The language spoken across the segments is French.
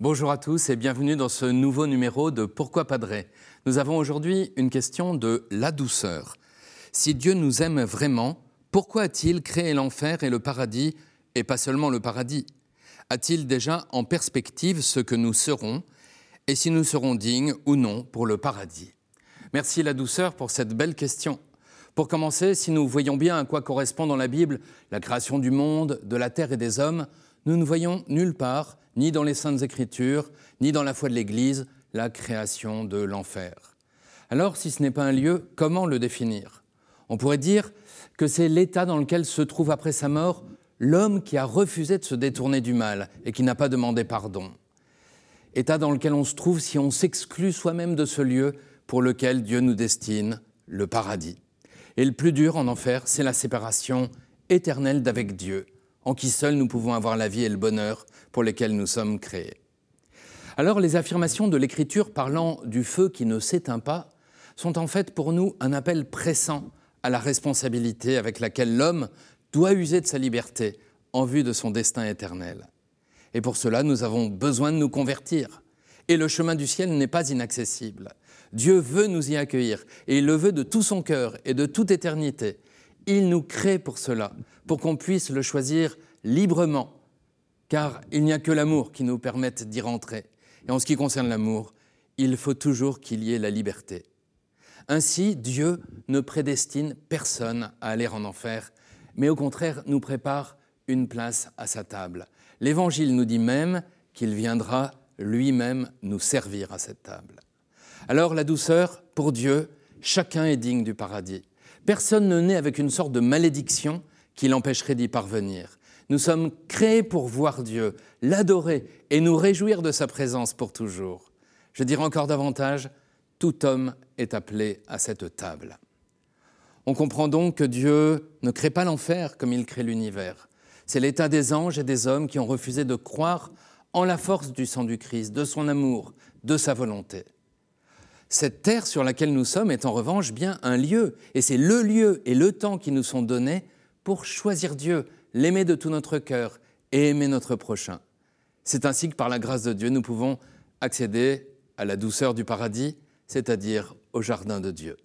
Bonjour à tous et bienvenue dans ce nouveau numéro de Pourquoi Padré Nous avons aujourd'hui une question de la douceur. Si Dieu nous aime vraiment, pourquoi a-t-il créé l'enfer et le paradis, et pas seulement le paradis? A-t-il déjà en perspective ce que nous serons, et si nous serons dignes ou non pour le paradis? Merci la douceur pour cette belle question. Pour commencer, si nous voyons bien à quoi correspond dans la Bible la création du monde, de la terre et des hommes, nous ne voyons nulle part, ni dans les saintes écritures, ni dans la foi de l'Église, la création de l'enfer. Alors, si ce n'est pas un lieu, comment le définir? On pourrait dire que c'est l'état dans lequel se trouve après sa mort l'homme qui a refusé de se détourner du mal et qui n'a pas demandé pardon. État dans lequel on se trouve si on s'exclut soi-même de ce lieu pour lequel Dieu nous destine, le paradis. Et le plus dur en enfer, c'est la séparation éternelle d'avec Dieu, en qui seul nous pouvons avoir la vie et le bonheur pour lesquels nous sommes créés. Alors les affirmations de l'Écriture parlant du feu qui ne s'éteint pas sont en fait pour nous un appel pressant à la responsabilité avec laquelle l'homme doit user de sa liberté en vue de son destin éternel. Et pour cela, nous avons besoin de nous convertir. Et le chemin du ciel n'est pas inaccessible. Dieu veut nous y accueillir, et il le veut de tout son cœur et de toute éternité. Il nous crée pour cela, pour qu'on puisse le choisir librement, car il n'y a que l'amour qui nous permette d'y rentrer. Et en ce qui concerne l'amour, il faut toujours qu'il y ait la liberté. Ainsi, Dieu ne prédestine personne à aller en enfer, mais au contraire nous prépare une place à sa table. L'Évangile nous dit même qu'il viendra lui-même nous servir à cette table. Alors la douceur, pour Dieu, chacun est digne du paradis. Personne ne naît avec une sorte de malédiction qui l'empêcherait d'y parvenir. Nous sommes créés pour voir Dieu, l'adorer et nous réjouir de sa présence pour toujours. Je dirais encore davantage, tout homme est appelé à cette table. On comprend donc que Dieu ne crée pas l'enfer comme il crée l'univers. C'est l'état des anges et des hommes qui ont refusé de croire en la force du sang du Christ, de son amour, de sa volonté. Cette terre sur laquelle nous sommes est en revanche bien un lieu, et c'est le lieu et le temps qui nous sont donnés pour choisir Dieu, l'aimer de tout notre cœur et aimer notre prochain. C'est ainsi que par la grâce de Dieu, nous pouvons accéder à la douceur du paradis, c'est-à-dire au jardin de Dieu.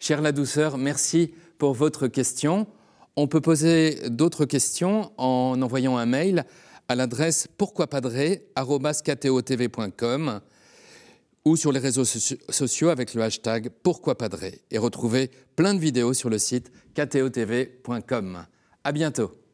Cher la douceur, merci pour votre question. On peut poser d'autres questions en envoyant un mail à l'adresse pourquoipadré.com ou sur les réseaux sociaux avec le hashtag pourquoipadré et retrouver plein de vidéos sur le site ktotv.com. À bientôt.